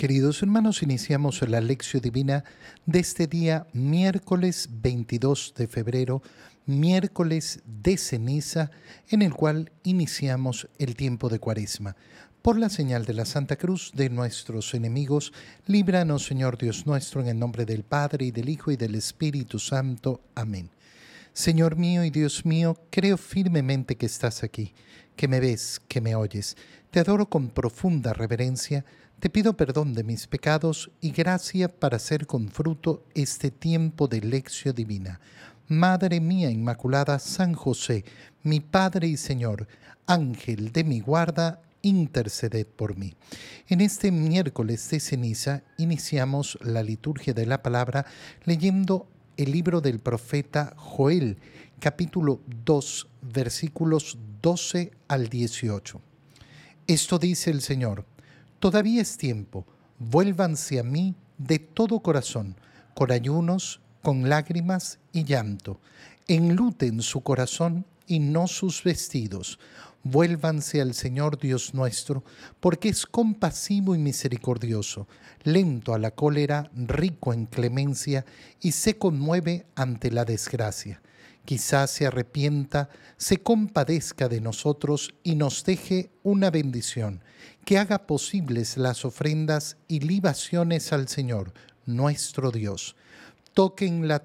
Queridos hermanos, iniciamos la lección divina de este día miércoles 22 de febrero, miércoles de ceniza, en el cual iniciamos el tiempo de cuaresma. Por la señal de la Santa Cruz de nuestros enemigos, líbranos Señor Dios nuestro, en el nombre del Padre y del Hijo y del Espíritu Santo. Amén. Señor mío y Dios mío, creo firmemente que estás aquí, que me ves, que me oyes. Te adoro con profunda reverencia te pido perdón de mis pecados y gracia para hacer con fruto este tiempo de lección divina. Madre mía Inmaculada, San José, mi Padre y Señor, Ángel de mi guarda, interceded por mí. En este miércoles de ceniza iniciamos la liturgia de la palabra leyendo el libro del profeta Joel, capítulo 2, versículos 12 al 18. Esto dice el Señor Todavía es tiempo, vuélvanse a mí de todo corazón, con ayunos, con lágrimas y llanto. Enluten su corazón y no sus vestidos. Vuélvanse al Señor Dios nuestro, porque es compasivo y misericordioso, lento a la cólera, rico en clemencia, y se conmueve ante la desgracia. Quizás se arrepienta, se compadezca de nosotros y nos deje una bendición que haga posibles las ofrendas y libaciones al Señor, nuestro Dios. Toquen la,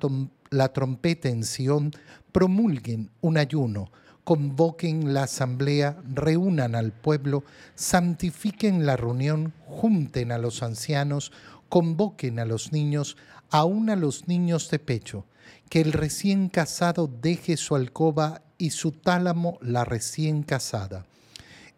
la trompeta en Sión, promulguen un ayuno, convoquen la asamblea, reúnan al pueblo, santifiquen la reunión, junten a los ancianos, convoquen a los niños, aun a los niños de pecho, que el recién casado deje su alcoba y su tálamo la recién casada.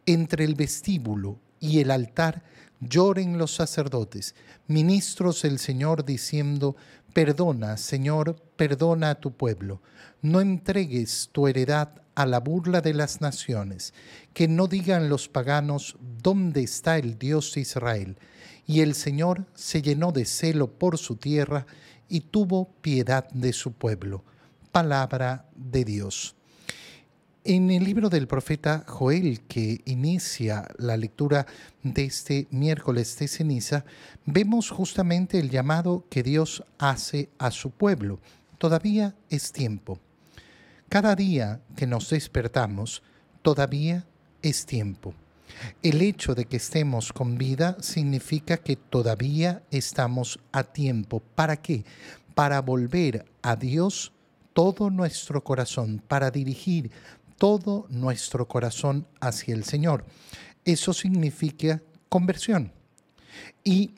Entre el vestíbulo y el altar lloren los sacerdotes, ministros del Señor, diciendo, Perdona, Señor, perdona a tu pueblo. No entregues tu heredad a la burla de las naciones, que no digan los paganos, ¿dónde está el Dios de Israel? Y el Señor se llenó de celo por su tierra y tuvo piedad de su pueblo. Palabra de Dios. En el libro del profeta Joel, que inicia la lectura de este miércoles de ceniza, vemos justamente el llamado que Dios hace a su pueblo. Todavía es tiempo. Cada día que nos despertamos, todavía es tiempo. El hecho de que estemos con vida significa que todavía estamos a tiempo. ¿Para qué? Para volver a Dios todo nuestro corazón, para dirigir todo nuestro corazón hacia el Señor. Eso significa conversión. Y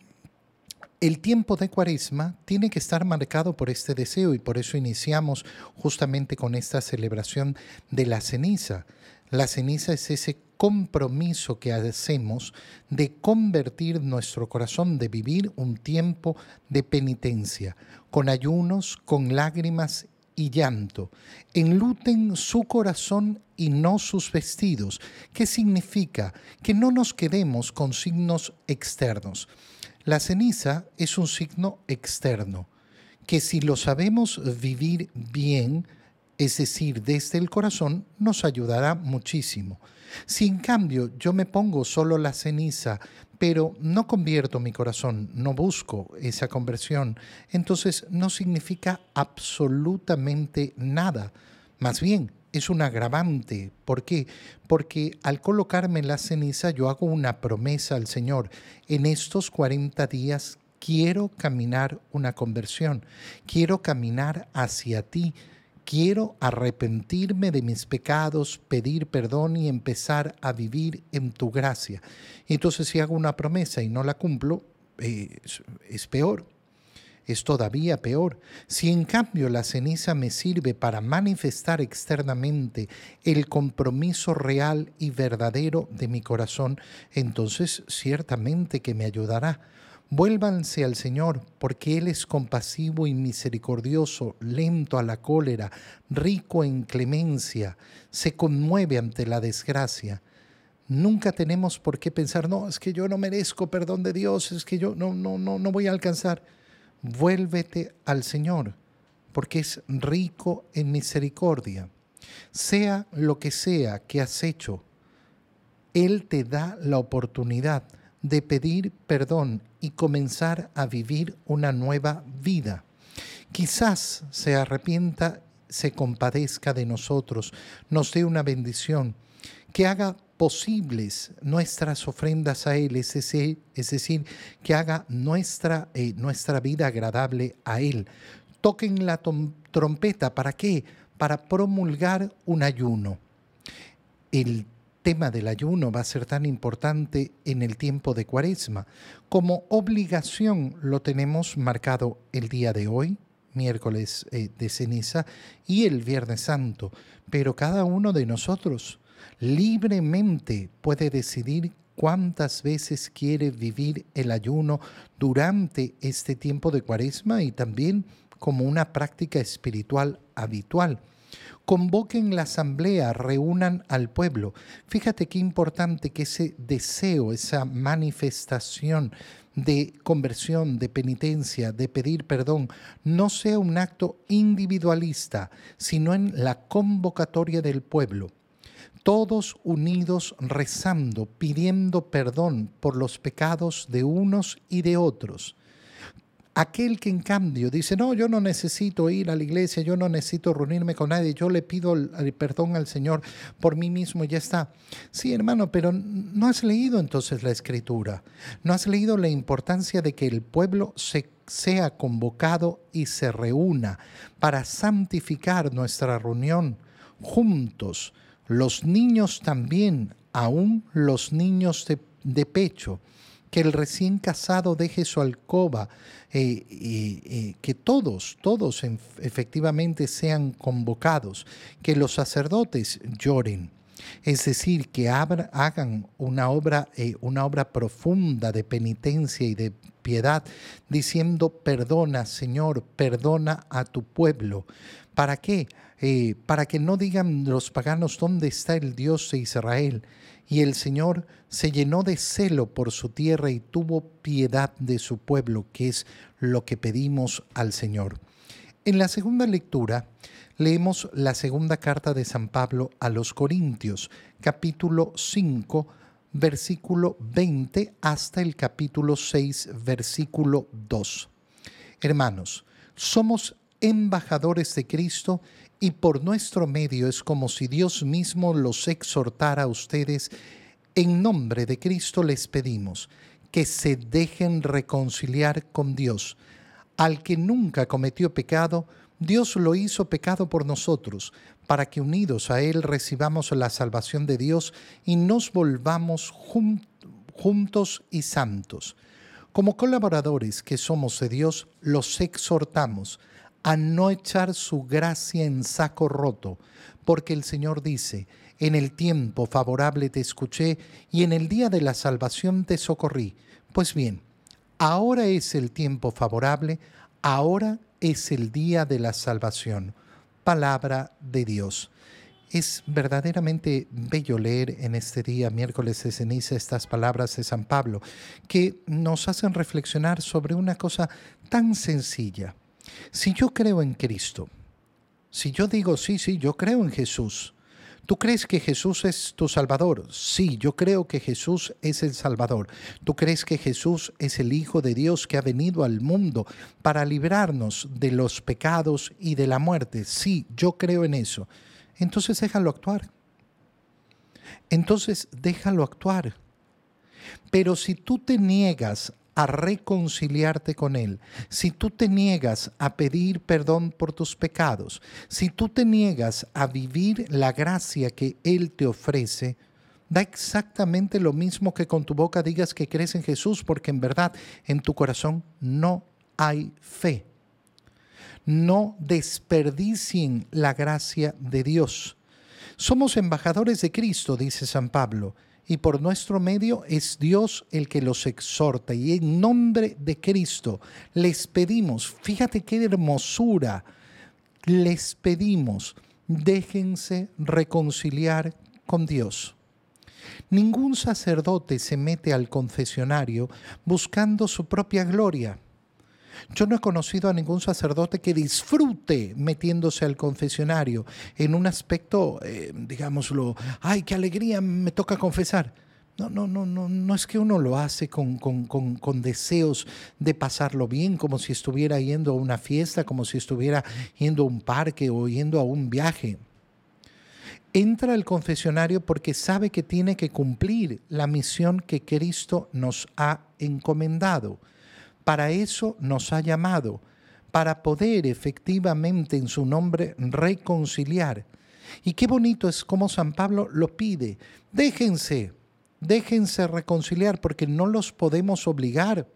el tiempo de cuaresma tiene que estar marcado por este deseo y por eso iniciamos justamente con esta celebración de la ceniza. La ceniza es ese compromiso que hacemos de convertir nuestro corazón, de vivir un tiempo de penitencia, con ayunos, con lágrimas y llanto. Enluten su corazón y no sus vestidos. ¿Qué significa? Que no nos quedemos con signos externos. La ceniza es un signo externo, que si lo sabemos vivir bien, es decir, desde el corazón, nos ayudará muchísimo. Si en cambio yo me pongo solo la ceniza, pero no convierto mi corazón, no busco esa conversión, entonces no significa absolutamente nada. Más bien, es un agravante. ¿Por qué? Porque al colocarme la ceniza yo hago una promesa al Señor. En estos 40 días quiero caminar una conversión, quiero caminar hacia ti quiero arrepentirme de mis pecados, pedir perdón y empezar a vivir en tu gracia. Entonces si hago una promesa y no la cumplo, eh, es, peor es todavía peor. Si en cambio la ceniza me sirve para manifestar externamente el compromiso real y verdadero de mi corazón, entonces ciertamente que me ayudará. Vuélvanse al Señor, porque Él es compasivo y misericordioso, lento a la cólera, rico en clemencia, se conmueve ante la desgracia. Nunca tenemos por qué pensar, no, es que yo no merezco perdón de Dios, es que yo no, no, no, no voy a alcanzar. Vuélvete al Señor, porque es rico en misericordia. Sea lo que sea que has hecho, Él te da la oportunidad de pedir perdón y comenzar a vivir una nueva vida. Quizás se arrepienta, se compadezca de nosotros, nos dé una bendición, que haga posibles nuestras ofrendas a Él, es decir, que haga nuestra, eh, nuestra vida agradable a Él. Toquen la trompeta, ¿para qué? Para promulgar un ayuno. El tema del ayuno va a ser tan importante en el tiempo de Cuaresma. Como obligación lo tenemos marcado el día de hoy, miércoles eh, de ceniza, y el Viernes Santo, pero cada uno de nosotros libremente puede decidir cuántas veces quiere vivir el ayuno durante este tiempo de cuaresma y también como una práctica espiritual habitual. Convoquen la asamblea, reúnan al pueblo. Fíjate qué importante que ese deseo, esa manifestación de conversión, de penitencia, de pedir perdón, no sea un acto individualista, sino en la convocatoria del pueblo todos unidos rezando, pidiendo perdón por los pecados de unos y de otros. Aquel que en cambio dice, no, yo no necesito ir a la iglesia, yo no necesito reunirme con nadie, yo le pido el perdón al Señor por mí mismo y ya está. Sí, hermano, pero no has leído entonces la escritura, no has leído la importancia de que el pueblo se sea convocado y se reúna para santificar nuestra reunión juntos los niños también, aún los niños de, pecho, que el recién casado deje su alcoba, eh, que todos, todos efectivamente sean convocados, que los sacerdotes lloren. Es decir, que hagan una obra, eh, una obra profunda de penitencia y de piedad, diciendo, perdona, Señor, perdona a tu pueblo. ¿Para qué? Eh, para que no digan los paganos dónde está el Dios de Israel. Y el Señor se llenó de celo por su tierra y tuvo piedad de su pueblo, que es lo que pedimos al Señor. En la segunda lectura leemos la segunda carta de San Pablo a los Corintios, capítulo 5, versículo 20 hasta el capítulo 6, versículo 2. Hermanos, somos embajadores de Cristo y por nuestro medio es como si Dios mismo los exhortara a ustedes. En nombre de Cristo les pedimos que se dejen reconciliar con Dios. Al que nunca cometió pecado, Dios lo hizo pecado por nosotros, para que unidos a Él recibamos la salvación de Dios y nos volvamos juntos y santos. Como colaboradores que somos de Dios, los exhortamos a no echar su gracia en saco roto, porque el Señor dice, en el tiempo favorable te escuché y en el día de la salvación te socorrí. Pues bien, ahora es el tiempo favorable, ahora es el día de la salvación. Palabra de Dios. Es verdaderamente bello leer en este día, miércoles de ceniza, estas palabras de San Pablo, que nos hacen reflexionar sobre una cosa tan sencilla. Si yo creo en Cristo, si yo digo, sí, sí, yo creo en Jesús, ¿tú crees que Jesús es tu Salvador? Sí, yo creo que Jesús es el Salvador. ¿Tú crees que Jesús es el Hijo de Dios que ha venido al mundo para librarnos de los pecados y de la muerte? Sí, yo creo en eso. Entonces déjalo actuar. Entonces déjalo actuar. Pero si tú te niegas a reconciliarte con Él, si tú te niegas a pedir perdón por tus pecados, si tú te niegas a vivir la gracia que Él te ofrece, da exactamente lo mismo que con tu boca digas que crees en Jesús, porque en verdad en tu corazón no hay fe. No desperdicien la gracia de Dios. Somos embajadores de Cristo, dice San Pablo, y por nuestro medio es Dios el que los exhorta. Y en nombre de Cristo les pedimos, fíjate qué hermosura, les pedimos, déjense reconciliar con Dios. Ningún sacerdote se mete al confesionario buscando su propia gloria yo no he conocido a ningún sacerdote que disfrute metiéndose al confesionario en un aspecto, eh, digámoslo, ay, qué alegría me toca confesar. No, no, no, no, no es que uno lo hace con, con, deseos de pasarlo bien, como si estuviera yendo a una fiesta, como si estuviera yendo a un parque o yendo a un viaje. Entra al confesionario porque sabe que tiene que cumplir la misión que Cristo nos ha encomendado. Para eso nos ha llamado, para poder efectivamente en su nombre reconciliar. Y qué bonito es como San Pablo lo pide. Déjense déjense reconciliar porque no los podemos obligar.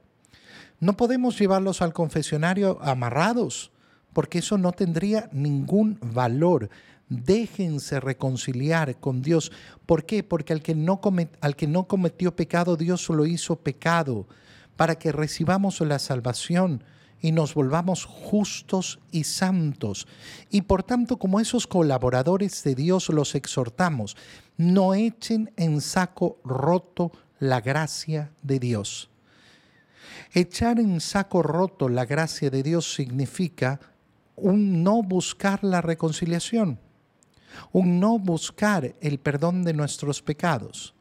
No podemos llevarlos al confesionario amarrados porque eso no tendría ningún valor. Déjense reconciliar con Dios. ¿Por qué? Porque al que no, al que no cometió pecado, Dios lo hizo pecado para que recibamos la salvación y nos volvamos justos y santos. Y por tanto, como esos colaboradores de Dios, los exhortamos, no echen en saco roto la gracia de Dios. Echar en saco roto la gracia de Dios significa un no buscar la reconciliación, un no buscar el perdón de nuestros pecados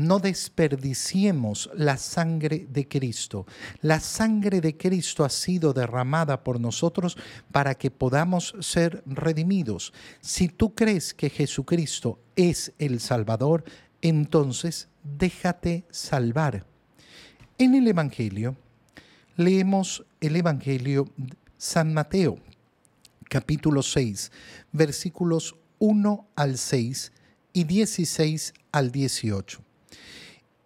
no desperdiciemos la sangre de Cristo. La sangre de Cristo ha sido derramada por nosotros para que podamos ser redimidos. Si tú crees que Jesucristo es el Salvador, entonces déjate salvar. En el Evangelio, leemos el Evangelio San Mateo, capítulo 6, versículos 1 al 6 y 16 al 18.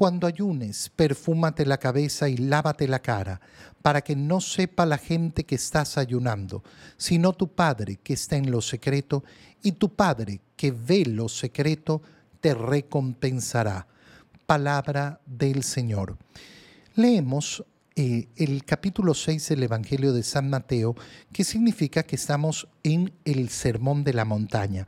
cuando ayunes, perfúmate la cabeza y lávate la cara, para que no sepa la gente que estás ayunando, sino tu Padre que está en lo secreto, y tu Padre que ve lo secreto te recompensará. Palabra del Señor. Leemos eh, el capítulo 6 del Evangelio de San Mateo, que significa que estamos en el Sermón de la Montaña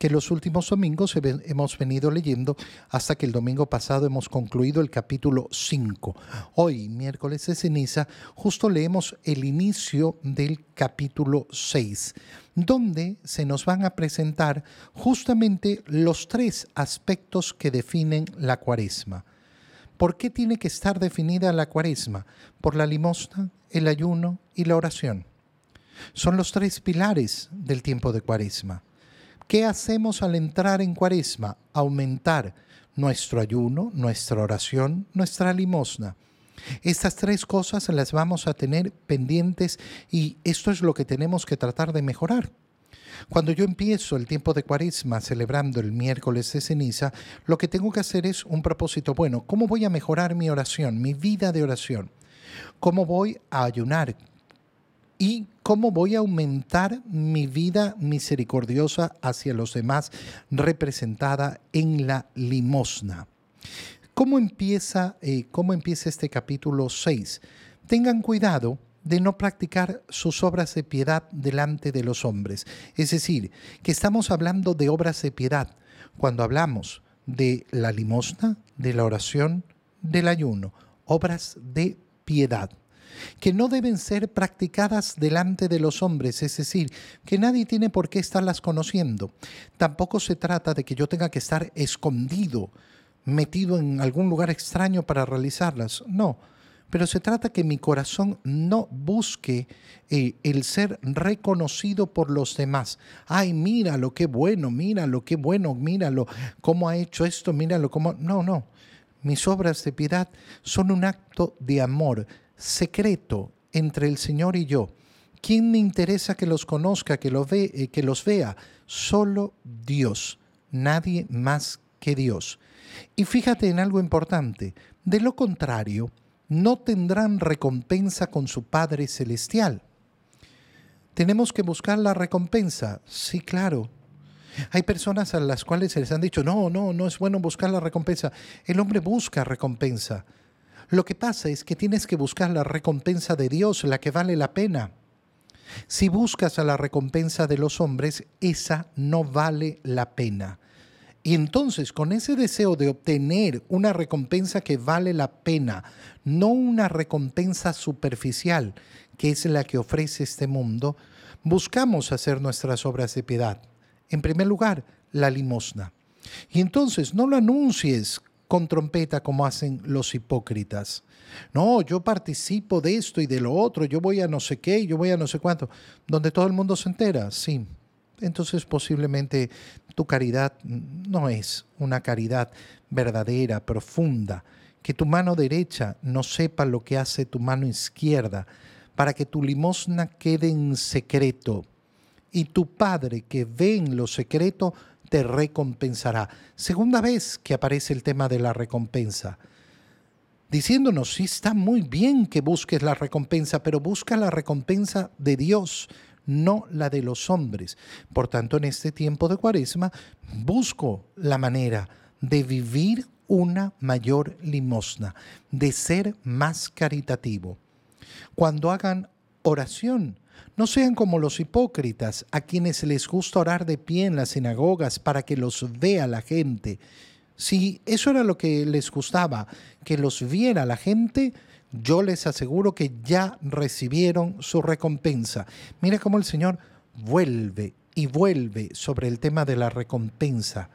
que los últimos domingos hemos venido leyendo hasta que el domingo pasado hemos concluido el capítulo 5. Hoy, miércoles de ceniza, justo leemos el inicio del capítulo 6, donde se nos van a presentar justamente los tres aspectos que definen la cuaresma. ¿Por qué tiene que estar definida la cuaresma? Por la limosna, el ayuno y la oración. Son los tres pilares del tiempo de cuaresma. ¿Qué hacemos al entrar en cuaresma? Aumentar nuestro ayuno, nuestra oración, nuestra limosna. Estas tres cosas las vamos a tener pendientes y esto es lo que tenemos que tratar de mejorar. Cuando yo empiezo el tiempo de cuaresma celebrando el miércoles de ceniza, lo que tengo que hacer es un propósito bueno. ¿Cómo voy a mejorar mi oración, mi vida de oración? ¿Cómo voy a ayunar? Y cómo voy a aumentar mi vida misericordiosa hacia los demás representada en la limosna. ¿Cómo empieza, eh, cómo empieza este capítulo 6? Tengan cuidado de no practicar sus obras de piedad delante de los hombres. Es decir, que estamos hablando de obras de piedad cuando hablamos de la limosna, de la oración, del ayuno obras de piedad que no deben ser practicadas delante de los hombres, es decir, que nadie tiene por qué estarlas conociendo. Tampoco se trata de que yo tenga que estar escondido, metido en algún lugar extraño para realizarlas. No, pero se trata que mi corazón no busque eh, el ser reconocido por los demás. Ay, míralo, qué bueno, míralo, qué bueno, míralo, cómo ha hecho esto, míralo, cómo... No, no. Mis obras de piedad son un acto de amor secreto entre el Señor y yo. ¿Quién me interesa que los conozca, que, ve, eh, que los vea? Solo Dios, nadie más que Dios. Y fíjate en algo importante, de lo contrario, no tendrán recompensa con su Padre Celestial. ¿Tenemos que buscar la recompensa? Sí, claro. Hay personas a las cuales se les han dicho, no, no, no es bueno buscar la recompensa. El hombre busca recompensa. Lo que pasa es que tienes que buscar la recompensa de Dios, la que vale la pena. Si buscas a la recompensa de los hombres, esa no vale la pena. Y entonces, con ese deseo de obtener una recompensa que vale la pena, no una recompensa superficial, que es la que ofrece este mundo, buscamos hacer nuestras obras de piedad. En primer lugar, la limosna. Y entonces no lo anuncies con trompeta como hacen los hipócritas. No, yo participo de esto y de lo otro, yo voy a no sé qué, yo voy a no sé cuánto, donde todo el mundo se entera, sí. Entonces posiblemente tu caridad no es una caridad verdadera, profunda, que tu mano derecha no sepa lo que hace tu mano izquierda, para que tu limosna quede en secreto y tu Padre que ve en lo secreto te recompensará. Segunda vez que aparece el tema de la recompensa, diciéndonos, sí está muy bien que busques la recompensa, pero busca la recompensa de Dios, no la de los hombres. Por tanto, en este tiempo de cuaresma, busco la manera de vivir una mayor limosna, de ser más caritativo. Cuando hagan oración, no sean como los hipócritas, a quienes les gusta orar de pie en las sinagogas para que los vea la gente. Si eso era lo que les gustaba, que los viera la gente, yo les aseguro que ya recibieron su recompensa. Mira cómo el Señor vuelve y vuelve sobre el tema de la recompensa.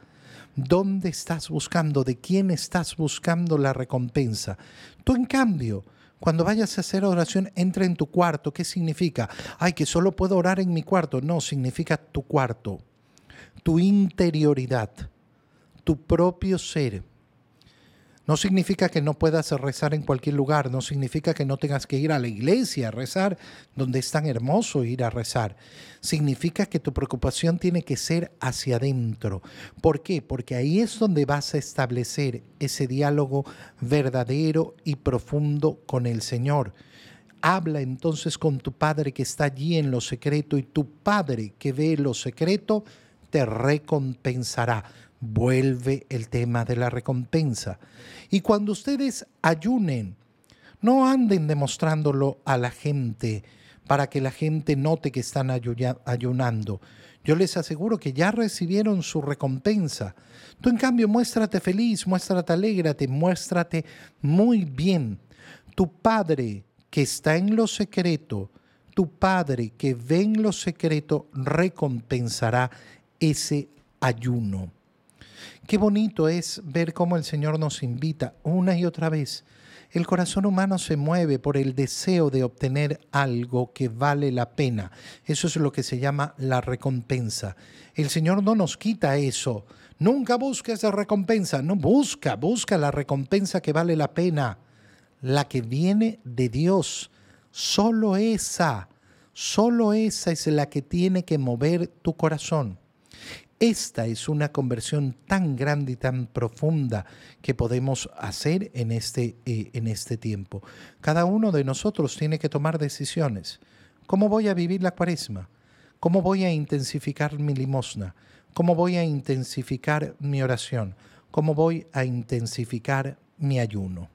¿Dónde estás buscando? ¿De quién estás buscando la recompensa? Tú, en cambio, cuando vayas a hacer oración, entra en tu cuarto. ¿Qué significa? Ay, que solo puedo orar en mi cuarto. No, significa tu cuarto, tu interioridad, tu propio ser no significa que no puedas rezar en cualquier lugar, no significa que no tengas que ir a la iglesia a rezar, donde es tan hermoso ir a rezar. Significa que tu preocupación tiene que ser hacia adentro. ¿Por qué? Porque ahí es donde vas a establecer ese diálogo verdadero y profundo con el Señor. Habla entonces con tu Padre que está allí en lo secreto y tu Padre que ve lo secreto te recompensará vuelve el tema de la recompensa. Y cuando ustedes ayunen, no anden demostrándolo a la gente para que la gente note que están ayunando. Yo les aseguro que ya recibieron su recompensa. Tú en cambio muéstrate feliz, muéstrate alégrate, muéstrate muy bien. Tu Padre que está en lo secreto, tu Padre que ve en lo secreto, recompensará ese ayuno. Qué bonito es ver cómo el Señor nos invita una y otra vez. El corazón humano se mueve por el deseo de obtener algo que vale la pena. Eso es lo que se llama la recompensa. El Señor no nos quita eso. Nunca busques esa recompensa. No busca, busca la recompensa que vale la pena. La que viene de Dios. Solo esa, solo esa es la que tiene que mover tu corazón. Esta es una conversión tan grande y tan profunda que podemos hacer en este, eh, en este tiempo. Cada uno de nosotros tiene que tomar decisiones. ¿Cómo voy a vivir la cuaresma? ¿Cómo voy a intensificar mi limosna? ¿Cómo voy a intensificar mi oración? ¿Cómo voy a intensificar mi ayuno?